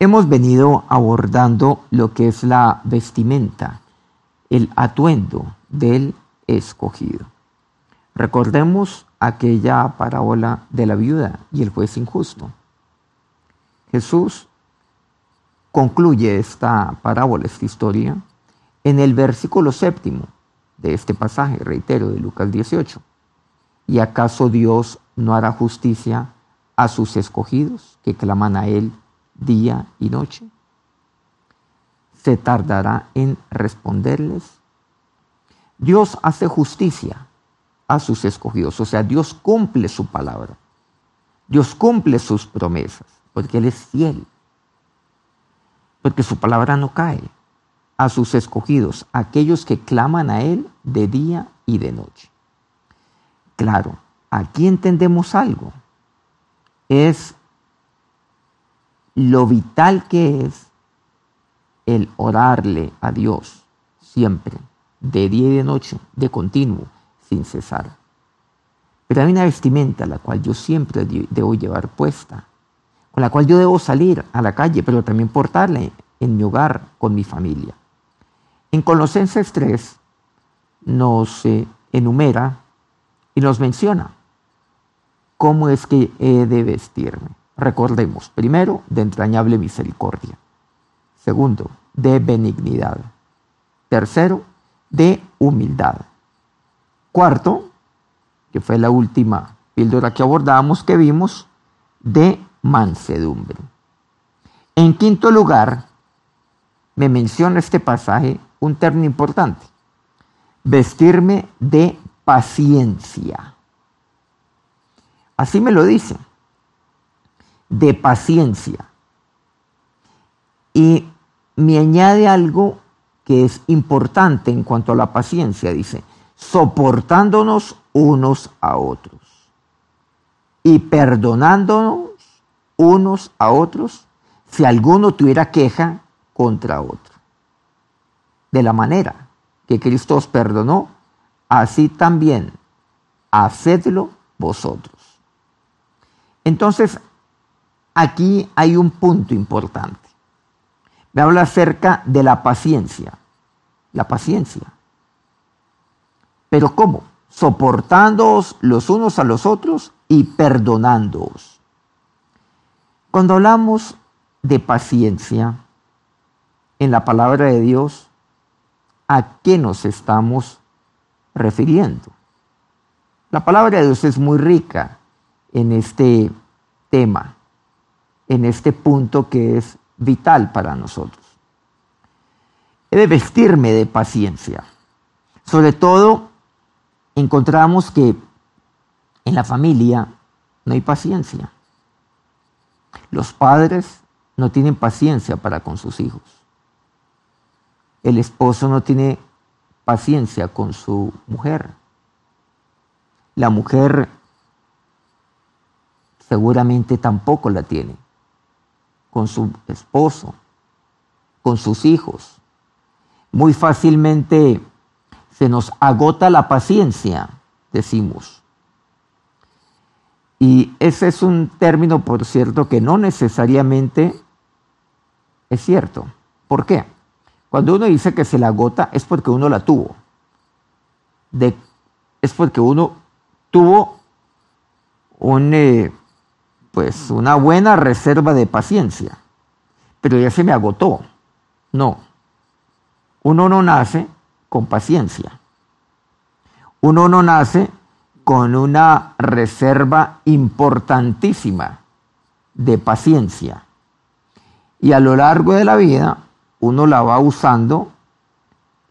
Hemos venido abordando lo que es la vestimenta, el atuendo del escogido. Recordemos aquella parábola de la viuda y el juez injusto. Jesús concluye esta parábola, esta historia, en el versículo séptimo de este pasaje, reitero, de Lucas 18. ¿Y acaso Dios no hará justicia a sus escogidos que claman a Él día y noche? ¿Se tardará en responderles? Dios hace justicia a sus escogidos, o sea, Dios cumple su palabra. Dios cumple sus promesas, porque Él es fiel, porque su palabra no cae a sus escogidos, aquellos que claman a Él de día y de noche. Claro, aquí entendemos algo. Es lo vital que es el orarle a Dios siempre, de día y de noche, de continuo, sin cesar. Pero hay una vestimenta la cual yo siempre debo llevar puesta, con la cual yo debo salir a la calle, pero también portarla en mi hogar con mi familia. En Colosenses 3 nos eh, enumera y nos menciona cómo es que he de vestirme. Recordemos, primero, de entrañable misericordia. Segundo, de benignidad. Tercero, de humildad. Cuarto, que fue la última píldora que abordamos, que vimos, de mansedumbre. En quinto lugar, me menciona este pasaje un término importante, vestirme de paciencia. Así me lo dice de paciencia. Y me añade algo que es importante en cuanto a la paciencia, dice, soportándonos unos a otros y perdonándonos unos a otros si alguno tuviera queja contra otro. De la manera que Cristo os perdonó, así también hacedlo vosotros. Entonces, aquí hay un punto importante. Me habla acerca de la paciencia. La paciencia. Pero ¿cómo? Soportándoos los unos a los otros y perdonándoos. Cuando hablamos de paciencia en la palabra de Dios, ¿a qué nos estamos refiriendo? La palabra de Dios es muy rica en este tema en este punto que es vital para nosotros. He de vestirme de paciencia. Sobre todo, encontramos que en la familia no hay paciencia. Los padres no tienen paciencia para con sus hijos. El esposo no tiene paciencia con su mujer. La mujer seguramente tampoco la tiene con su esposo, con sus hijos. Muy fácilmente se nos agota la paciencia, decimos. Y ese es un término, por cierto, que no necesariamente es cierto. ¿Por qué? Cuando uno dice que se la agota es porque uno la tuvo. es porque uno tuvo un, eh, pues una buena reserva de paciencia, pero ya se me agotó. No, uno no nace con paciencia. Uno no nace con una reserva importantísima de paciencia. Y a lo largo de la vida uno la va usando,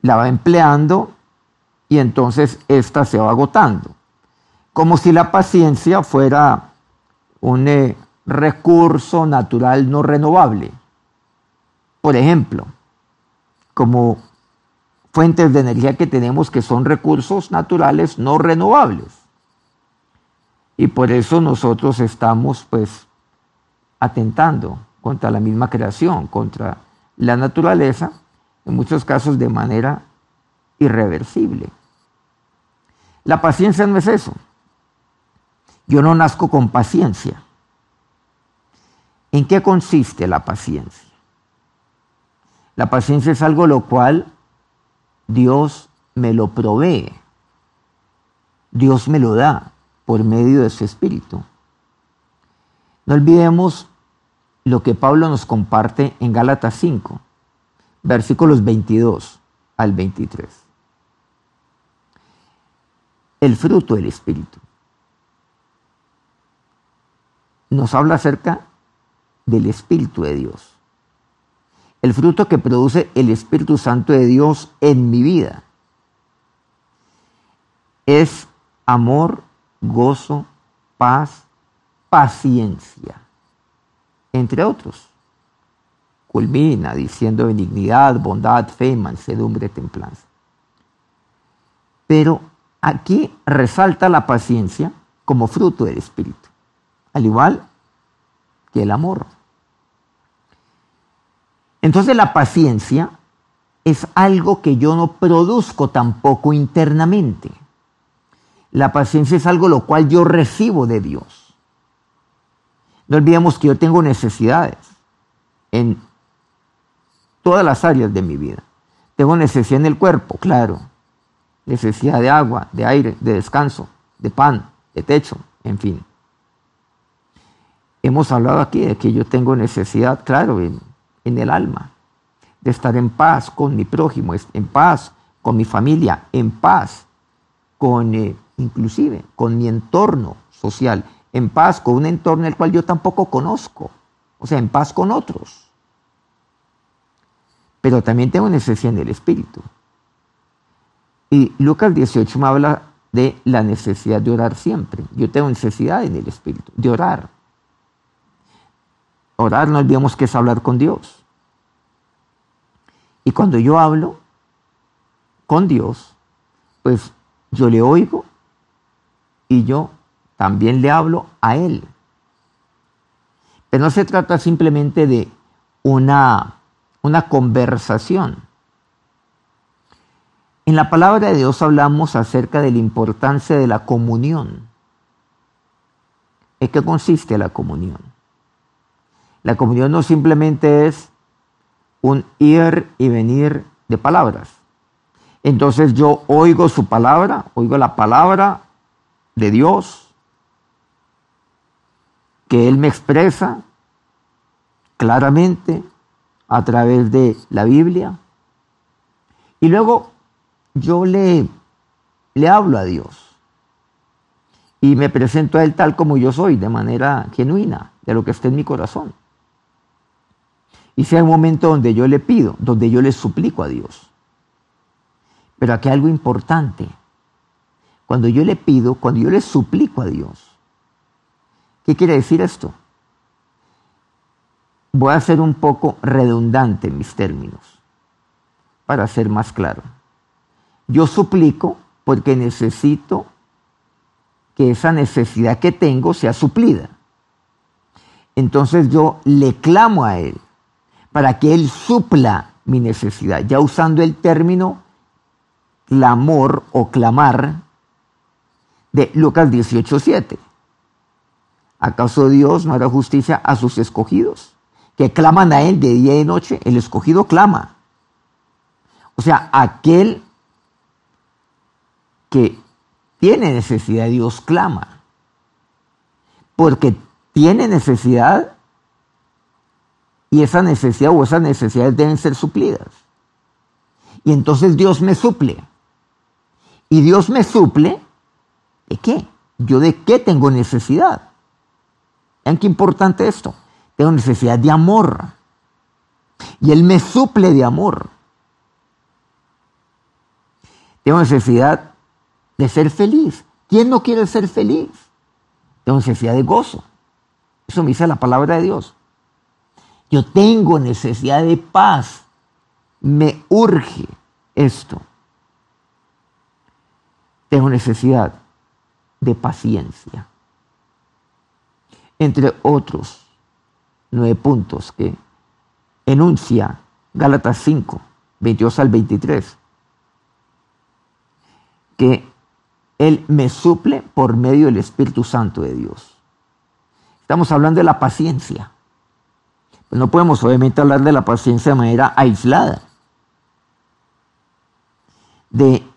la va empleando y entonces ésta se va agotando. Como si la paciencia fuera un eh, recurso natural no renovable. Por ejemplo, como fuentes de energía que tenemos que son recursos naturales no renovables. Y por eso nosotros estamos pues atentando contra la misma creación, contra la naturaleza, en muchos casos de manera irreversible. La paciencia no es eso. Yo no nazco con paciencia. ¿En qué consiste la paciencia? La paciencia es algo lo cual Dios me lo provee. Dios me lo da por medio de su Espíritu. No olvidemos lo que Pablo nos comparte en Gálatas 5, versículos 22 al 23. El fruto del Espíritu. Nos habla acerca del Espíritu de Dios. El fruto que produce el Espíritu Santo de Dios en mi vida es amor, gozo, paz, paciencia, entre otros. Culmina diciendo benignidad, bondad, fe, mansedumbre, templanza. Pero aquí resalta la paciencia como fruto del Espíritu, al igual que el amor. Entonces la paciencia es algo que yo no produzco tampoco internamente. La paciencia es algo lo cual yo recibo de Dios. No olvidemos que yo tengo necesidades en todas las áreas de mi vida. Tengo necesidad en el cuerpo, claro. Necesidad de agua, de aire, de descanso, de pan, de techo, en fin. Hemos hablado aquí de que yo tengo necesidad, claro, en, el alma, de estar en paz con mi prójimo, en paz con mi familia, en paz con eh, inclusive con mi entorno social, en paz con un entorno el cual yo tampoco conozco, o sea, en paz con otros. Pero también tengo necesidad en el espíritu. Y Lucas 18 me habla de la necesidad de orar siempre. Yo tengo necesidad en el espíritu, de orar. Orar no olvidemos que es hablar con Dios. Y cuando yo hablo con Dios, pues yo le oigo y yo también le hablo a Él. Pero no se trata simplemente de una, una conversación. En la palabra de Dios hablamos acerca de la importancia de la comunión. ¿En qué consiste la comunión? La comunión no simplemente es un ir y venir de palabras. Entonces yo oigo su palabra, oigo la palabra de Dios que Él me expresa claramente a través de la Biblia. Y luego yo le, le hablo a Dios y me presento a Él tal como yo soy, de manera genuina, de lo que está en mi corazón. Y sea un momento donde yo le pido, donde yo le suplico a Dios. Pero aquí hay algo importante. Cuando yo le pido, cuando yo le suplico a Dios. ¿Qué quiere decir esto? Voy a ser un poco redundante en mis términos, para ser más claro. Yo suplico porque necesito que esa necesidad que tengo sea suplida. Entonces yo le clamo a Él para que Él supla mi necesidad, ya usando el término clamor o clamar de Lucas 18:7. ¿Acaso Dios no hará justicia a sus escogidos? Que claman a Él de día y de noche. El escogido clama. O sea, aquel que tiene necesidad, Dios clama. Porque tiene necesidad y esa necesidad o esas necesidades deben ser suplidas. Y entonces Dios me suple. Y Dios me suple ¿De qué? ¿Yo de qué tengo necesidad? Vean qué importante esto. Tengo necesidad de amor. Y Él me suple de amor. Tengo necesidad de ser feliz. ¿Quién no quiere ser feliz? Tengo necesidad de gozo. Eso me dice la palabra de Dios. Yo tengo necesidad de paz. Me urge esto. Tengo necesidad de paciencia. Entre otros nueve puntos que enuncia Gálatas 5, 22 al 23, que Él me suple por medio del Espíritu Santo de Dios. Estamos hablando de la paciencia. No podemos obviamente hablar de la paciencia de manera aislada. De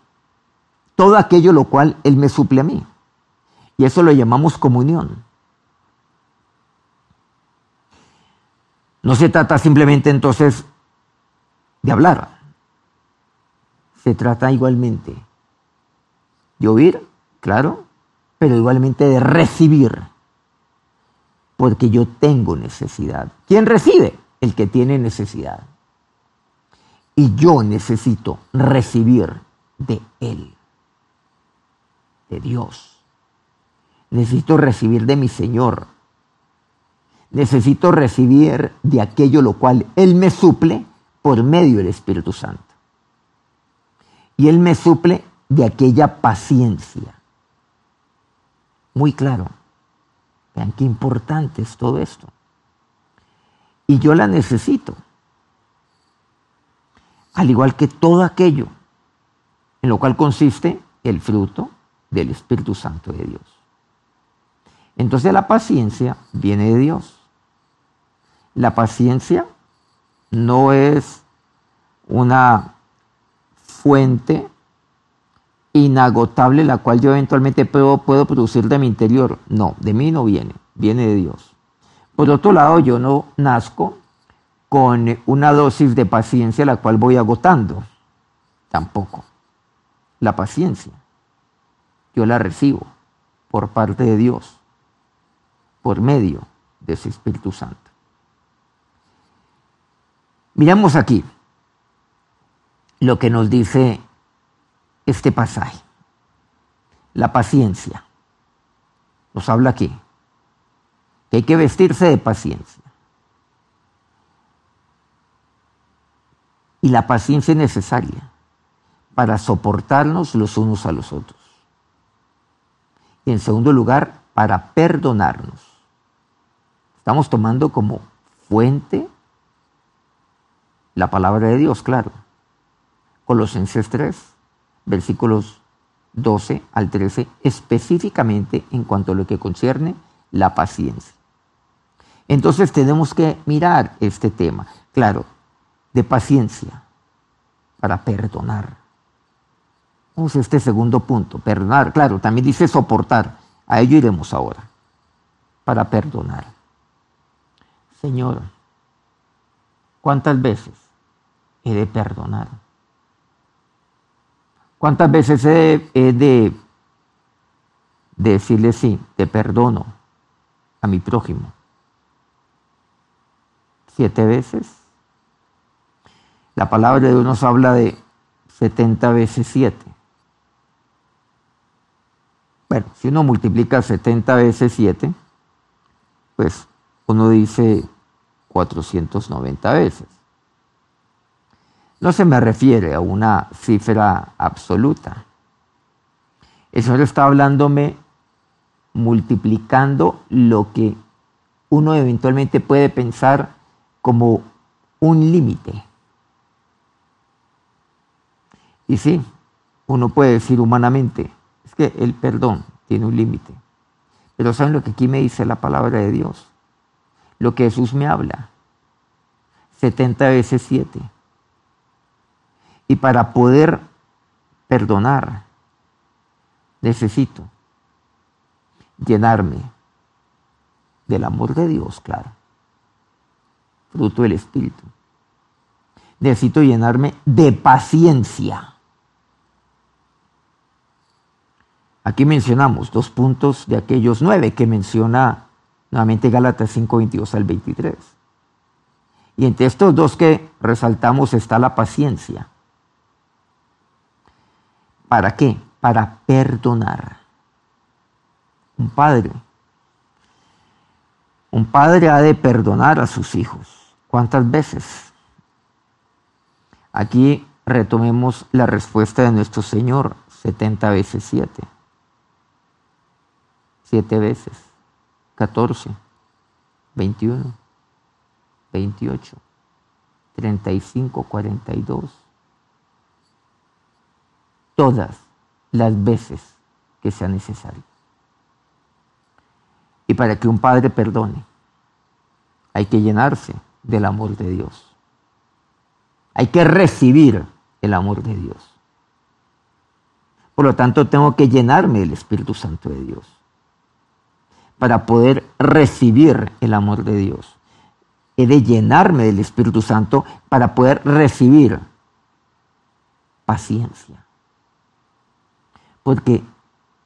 todo aquello lo cual Él me suple a mí. Y eso lo llamamos comunión. No se trata simplemente entonces de hablar. Se trata igualmente de oír, claro, pero igualmente de recibir. Porque yo tengo necesidad. ¿Quién recibe? El que tiene necesidad. Y yo necesito recibir de Él, de Dios. Necesito recibir de mi Señor, necesito recibir de aquello lo cual Él me suple por medio del Espíritu Santo. Y Él me suple de aquella paciencia. Muy claro. Vean qué importante es todo esto. Y yo la necesito. Al igual que todo aquello en lo cual consiste el fruto del Espíritu Santo de Dios. Entonces la paciencia viene de Dios. La paciencia no es una fuente inagotable la cual yo eventualmente puedo, puedo producir de mi interior. No, de mí no viene, viene de Dios. Por otro lado, yo no nazco con una dosis de paciencia la cual voy agotando. Tampoco. La paciencia, yo la recibo por parte de Dios, por medio de su Espíritu Santo. Miramos aquí lo que nos dice este pasaje. La paciencia. Nos habla aquí. Que hay que vestirse de paciencia. Y la paciencia es necesaria para soportarnos los unos a los otros. Y en segundo lugar, para perdonarnos. Estamos tomando como fuente la palabra de Dios, claro. Colosenses 3, versículos 12 al 13, específicamente en cuanto a lo que concierne la paciencia. Entonces tenemos que mirar este tema, claro, de paciencia para perdonar. Vamos a este segundo punto, perdonar, claro, también dice soportar, a ello iremos ahora, para perdonar. Señor, ¿Cuántas veces he de perdonar? ¿Cuántas veces he de, decirle sí, te perdono a mi prójimo? ¿Siete veces? La palabra de Dios nos habla de 70 veces 7. Bueno, si uno multiplica 70 veces 7, pues uno dice 490 veces. No se me refiere a una cifra absoluta. El Señor está hablándome multiplicando lo que uno eventualmente puede pensar como un límite. Y sí, uno puede decir humanamente, es que el perdón tiene un límite. Pero ¿saben lo que aquí me dice la palabra de Dios? lo que Jesús me habla. 70 veces 7. Y para poder perdonar, necesito llenarme del amor de Dios, claro, fruto del Espíritu. Necesito llenarme de paciencia. Aquí mencionamos dos puntos de aquellos nueve que menciona Nuevamente Gálatas 5, 22 al 23. Y entre estos dos que resaltamos está la paciencia. ¿Para qué? Para perdonar. Un padre. Un padre ha de perdonar a sus hijos. ¿Cuántas veces? Aquí retomemos la respuesta de nuestro Señor, 70 veces 7. Siete veces. 14, 21, 28, 35, 42. Todas las veces que sea necesario. Y para que un padre perdone, hay que llenarse del amor de Dios. Hay que recibir el amor de Dios. Por lo tanto, tengo que llenarme del Espíritu Santo de Dios para poder recibir el amor de Dios. He de llenarme del Espíritu Santo para poder recibir paciencia. Porque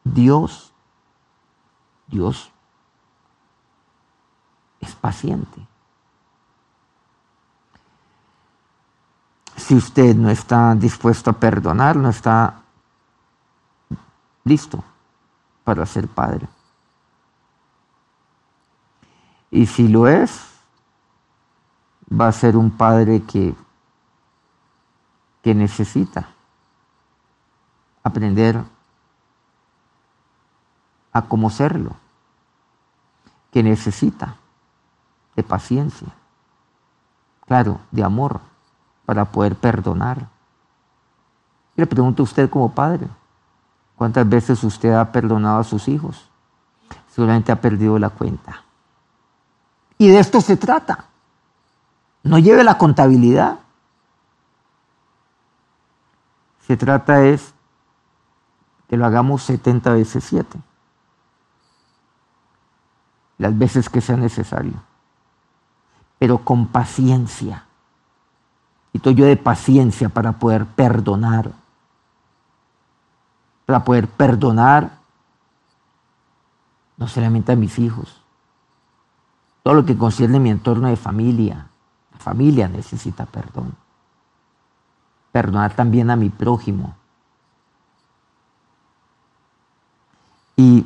Dios, Dios es paciente. Si usted no está dispuesto a perdonar, no está listo para ser padre. Y si lo es, va a ser un padre que, que necesita aprender a cómo serlo, que necesita de paciencia, claro, de amor, para poder perdonar. le pregunto a usted como padre, ¿cuántas veces usted ha perdonado a sus hijos? Seguramente ha perdido la cuenta. Y de esto se trata. No lleve la contabilidad. Se trata es que lo hagamos 70 veces 7. Las veces que sea necesario. Pero con paciencia. Y yo de paciencia para poder perdonar. Para poder perdonar no solamente a mis hijos, todo lo que concierne mi entorno de familia. La familia necesita perdón. Perdonar también a mi prójimo. Y,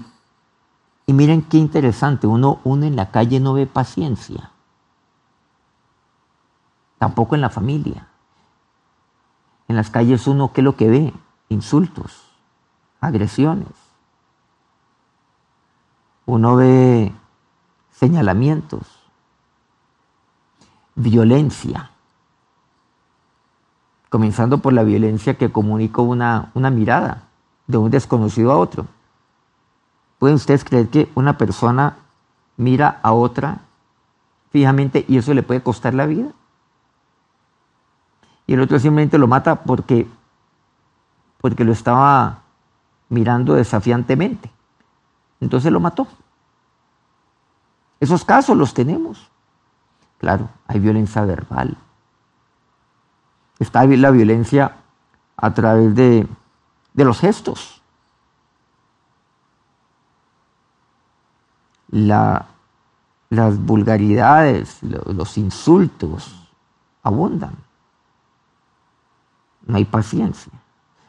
y miren qué interesante, uno, uno en la calle no ve paciencia. Tampoco en la familia. En las calles uno, ¿qué es lo que ve? Insultos, agresiones. Uno ve señalamientos, violencia, comenzando por la violencia que comunica una, una mirada de un desconocido a otro. ¿Pueden ustedes creer que una persona mira a otra fijamente y eso le puede costar la vida? Y el otro simplemente lo mata porque, porque lo estaba mirando desafiantemente. Entonces lo mató. Esos casos los tenemos. Claro, hay violencia verbal. Está la violencia a través de, los gestos. Las vulgaridades, los insultos abundan. No hay paciencia.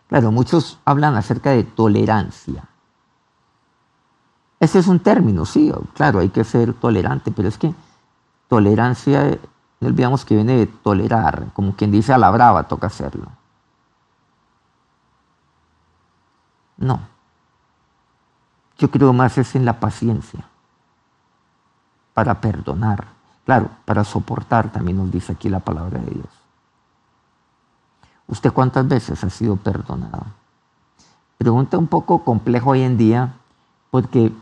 Claro, muchos hablan acerca de tolerancia. Ese es un término, sí, claro, hay que ser tolerante, pero es que tolerancia, no olvidamos que viene de tolerar, como quien dice a la brava toca hacerlo. No. Yo creo más es en la paciencia, para perdonar, claro, para soportar, también nos dice aquí la palabra de Dios. ¿Usted cuántas veces ha sido perdonado? Pregunta un poco complejo hoy en día, porque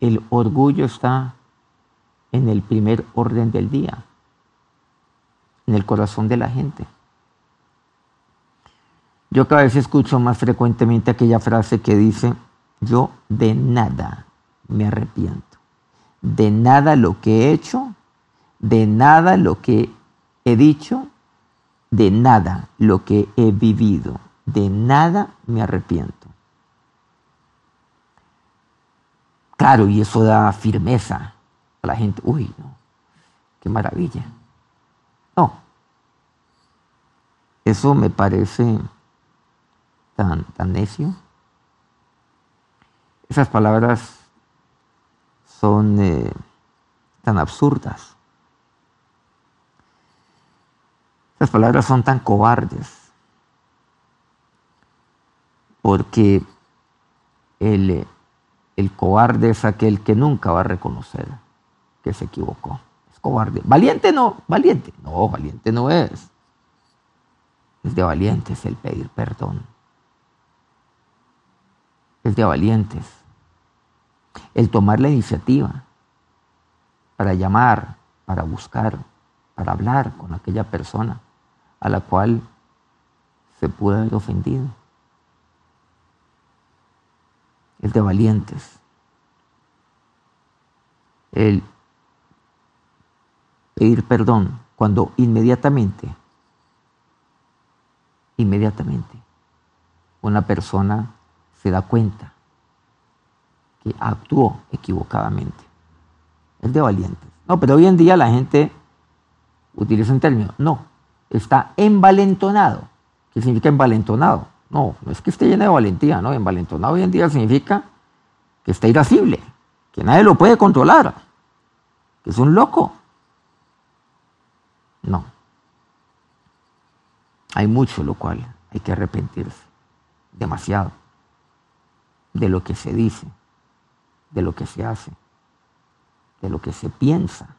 el orgullo está en el primer orden del día, en el corazón de la gente. Yo cada vez escucho más frecuentemente aquella frase que dice, yo de nada me arrepiento, de nada lo que he hecho, de nada lo que he dicho, de nada lo que he vivido, de nada me arrepiento. Claro, y eso da firmeza a la gente. Uy, no, qué maravilla. No, eso me parece tan, tan necio. Esas palabras son eh, tan absurdas. Esas palabras son tan cobardes. Porque el el cobarde es aquel que nunca va a reconocer que se equivocó. Es cobarde. Valiente no, valiente. No, valiente no es. Es de valientes el pedir perdón. Es de valientes el tomar la iniciativa para llamar, para buscar, para hablar con aquella persona a la cual se pudo haber ofendido. Es de valientes. El pedir perdón cuando inmediatamente, inmediatamente, una persona se da cuenta que actuó equivocadamente. Es de valientes. No, pero hoy en día la gente utiliza un término. No, está envalentonado. ¿Qué significa envalentonado? No, no es que esté lleno de valentía, no. Envalentonado hoy en día significa que está irascible, que nadie lo puede controlar, que es un loco. No. Hay mucho lo cual hay que arrepentirse. Demasiado. De lo que se dice, de lo que se hace, de lo que se piensa,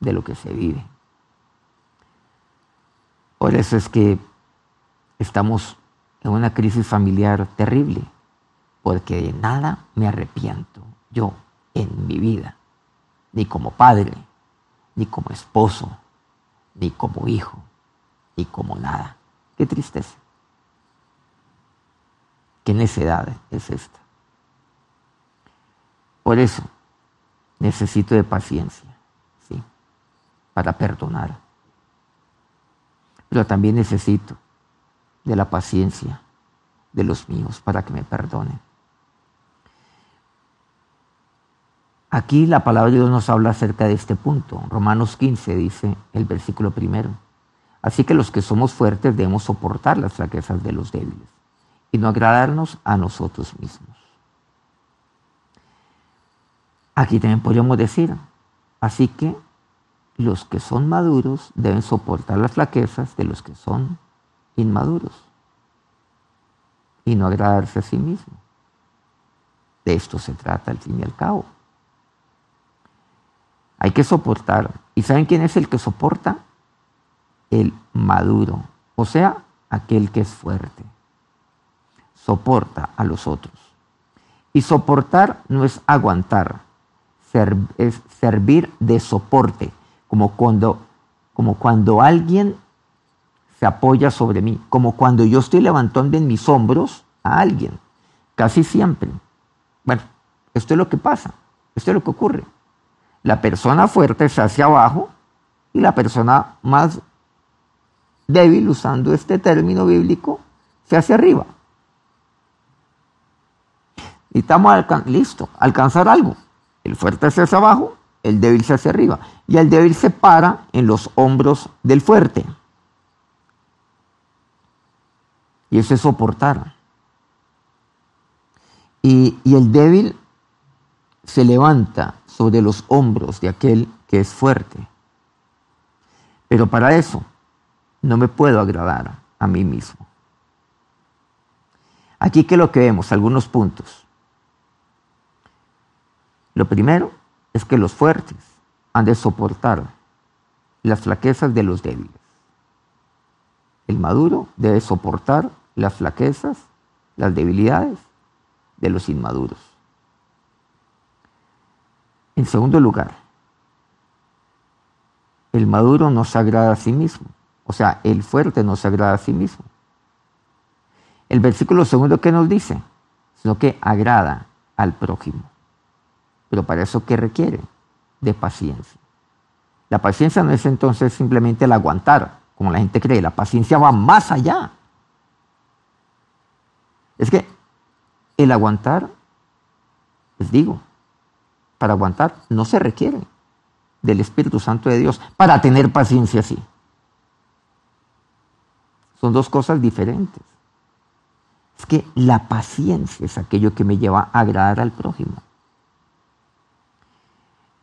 de lo que se vive. Por eso es que estamos en una crisis familiar terrible, porque de nada me arrepiento yo en mi vida, ni como padre, ni como esposo, ni como hijo, ni como nada. Qué tristeza. Qué necedad es esta. Por eso necesito de paciencia, ¿sí? Para perdonar. Pero también necesito de la paciencia de los míos para que me perdonen. Aquí la palabra de Dios nos habla acerca de este punto. Romanos 15 dice el versículo primero. Así que los que somos fuertes debemos soportar las fraquezas de los débiles y no agradarnos a nosotros mismos. Aquí también podríamos decir, así que los que son maduros deben soportar las flaquezas de los que son inmaduros y no agradarse a sí mismos. De esto se trata al fin y al cabo. Hay que soportar. ¿Y saben quién es el que soporta? El maduro, o sea, aquel que es fuerte. Soporta a los otros. Y soportar no es aguantar, es servir de soporte, como cuando, como cuando alguien se apoya sobre mí, como cuando yo estoy levantando en mis hombros a alguien, casi siempre. Bueno, esto es lo que pasa, esto es lo que ocurre. La persona fuerte se hace abajo y la persona más débil, usando este término bíblico, se hace arriba. Y estamos listo, alcanzar algo. El fuerte se hace abajo, el débil se hace arriba. Y el débil se para en los hombros del fuerte. Y eso es soportar. Y, y el débil se levanta sobre los hombros de aquel que es fuerte. Pero para eso no me puedo agradar a mí mismo. Aquí que lo que vemos, algunos puntos. Lo primero es que los fuertes han de soportar las flaquezas de los débiles. El maduro debe soportar las flaquezas, las debilidades de los inmaduros. En segundo lugar, el maduro no se agrada a sí mismo, o sea, el fuerte no se agrada a sí mismo. El versículo segundo que nos dice, sino que agrada al prójimo. Pero para eso, ¿qué requiere? De paciencia. La paciencia no es entonces simplemente el aguantar, como la gente cree. La paciencia va más allá. Es que el aguantar, les digo, para aguantar no se requiere del Espíritu Santo de Dios para tener paciencia así. Son dos cosas diferentes. Es que la paciencia es aquello que me lleva a agradar al prójimo.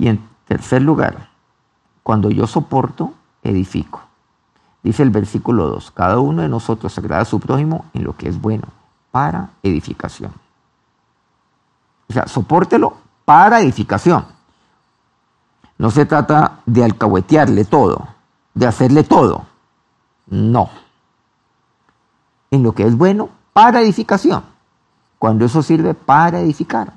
Y en tercer lugar, cuando yo soporto, edifico. Dice el versículo 2, cada uno de nosotros agrada a su prójimo en lo que es bueno, para edificación. O sea, sopórtelo para edificación. No se trata de alcahuetearle todo, de hacerle todo. No. En lo que es bueno, para edificación. Cuando eso sirve para edificar.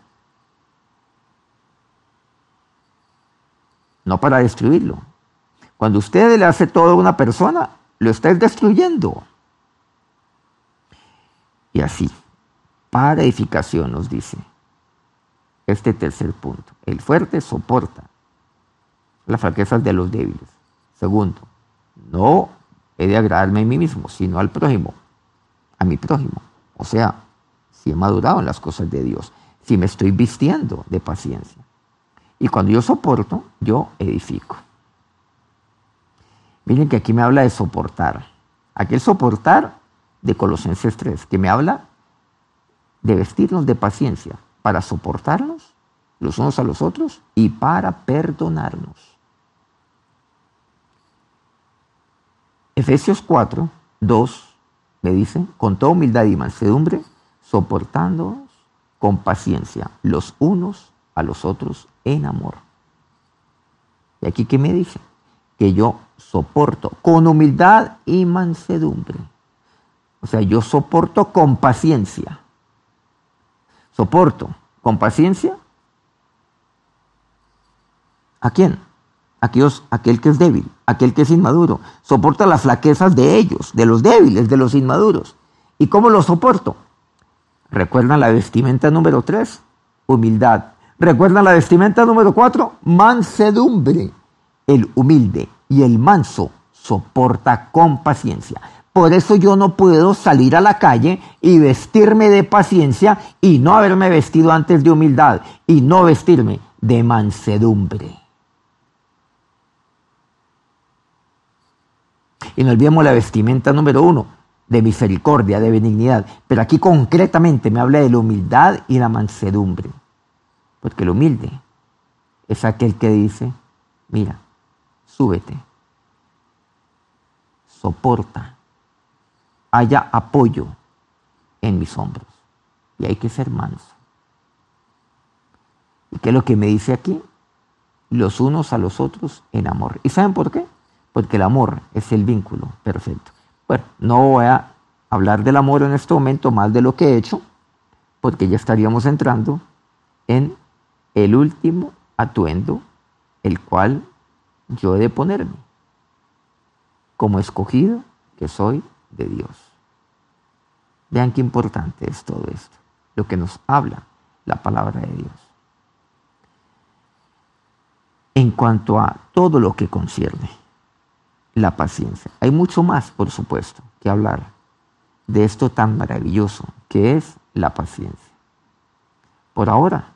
No para destruirlo. Cuando usted le hace todo a una persona, lo está destruyendo. Y así, para edificación nos dice este tercer punto. El fuerte soporta las fraquezas de los débiles. Segundo, no he de agradarme a mí mismo, sino al prójimo, a mi prójimo. O sea, si he madurado en las cosas de Dios, si me estoy vistiendo de paciencia. Y cuando yo soporto, yo edifico. Miren que aquí me habla de soportar. Aquel soportar de Colosenses 3, que me habla de vestirnos de paciencia para soportarnos los unos a los otros y para perdonarnos. Efesios 4, 2 me dice, con toda humildad y mansedumbre, soportándonos con paciencia los unos a los otros en amor. Y aquí que me dice que yo soporto con humildad y mansedumbre. O sea, yo soporto con paciencia. Soporto con paciencia. ¿A quién? Aquellos, aquel que es débil, aquel que es inmaduro. Soporta las flaquezas de ellos, de los débiles, de los inmaduros. ¿Y cómo lo soporto? ¿Recuerdan la vestimenta número 3? Humildad. ¿Recuerdan la vestimenta número 4? Mansedumbre. El humilde y el manso soporta con paciencia. Por eso yo no puedo salir a la calle y vestirme de paciencia y no haberme vestido antes de humildad y no vestirme de mansedumbre. Y no olvidemos la vestimenta número uno, de misericordia, de benignidad. Pero aquí concretamente me habla de la humildad y la mansedumbre. Porque el humilde es aquel que dice, mira, súbete, soporta, haya apoyo en mis hombros. Y hay que ser manso. ¿Y qué es lo que me dice aquí? Los unos a los otros en amor. ¿Y saben por qué? Porque el amor es el vínculo perfecto. Bueno, no voy a hablar del amor en este momento más de lo que he hecho, porque ya estaríamos entrando en el último atuendo, el cual yo he de ponerme como escogido que soy de Dios. Vean qué importante es todo esto, lo que nos habla la palabra de Dios. En cuanto a todo lo que concierne la paciencia, hay mucho más, por supuesto, que hablar de esto tan maravilloso que es la paciencia. Por ahora,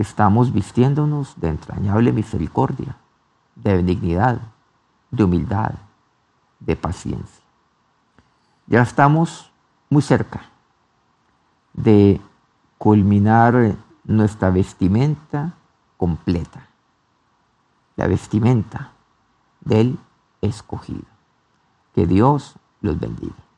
estamos vistiéndonos de entrañable misericordia, de benignidad, de humildad, de paciencia. Ya estamos muy cerca de culminar nuestra vestimenta completa, la vestimenta del escogido. Que Dios los bendiga.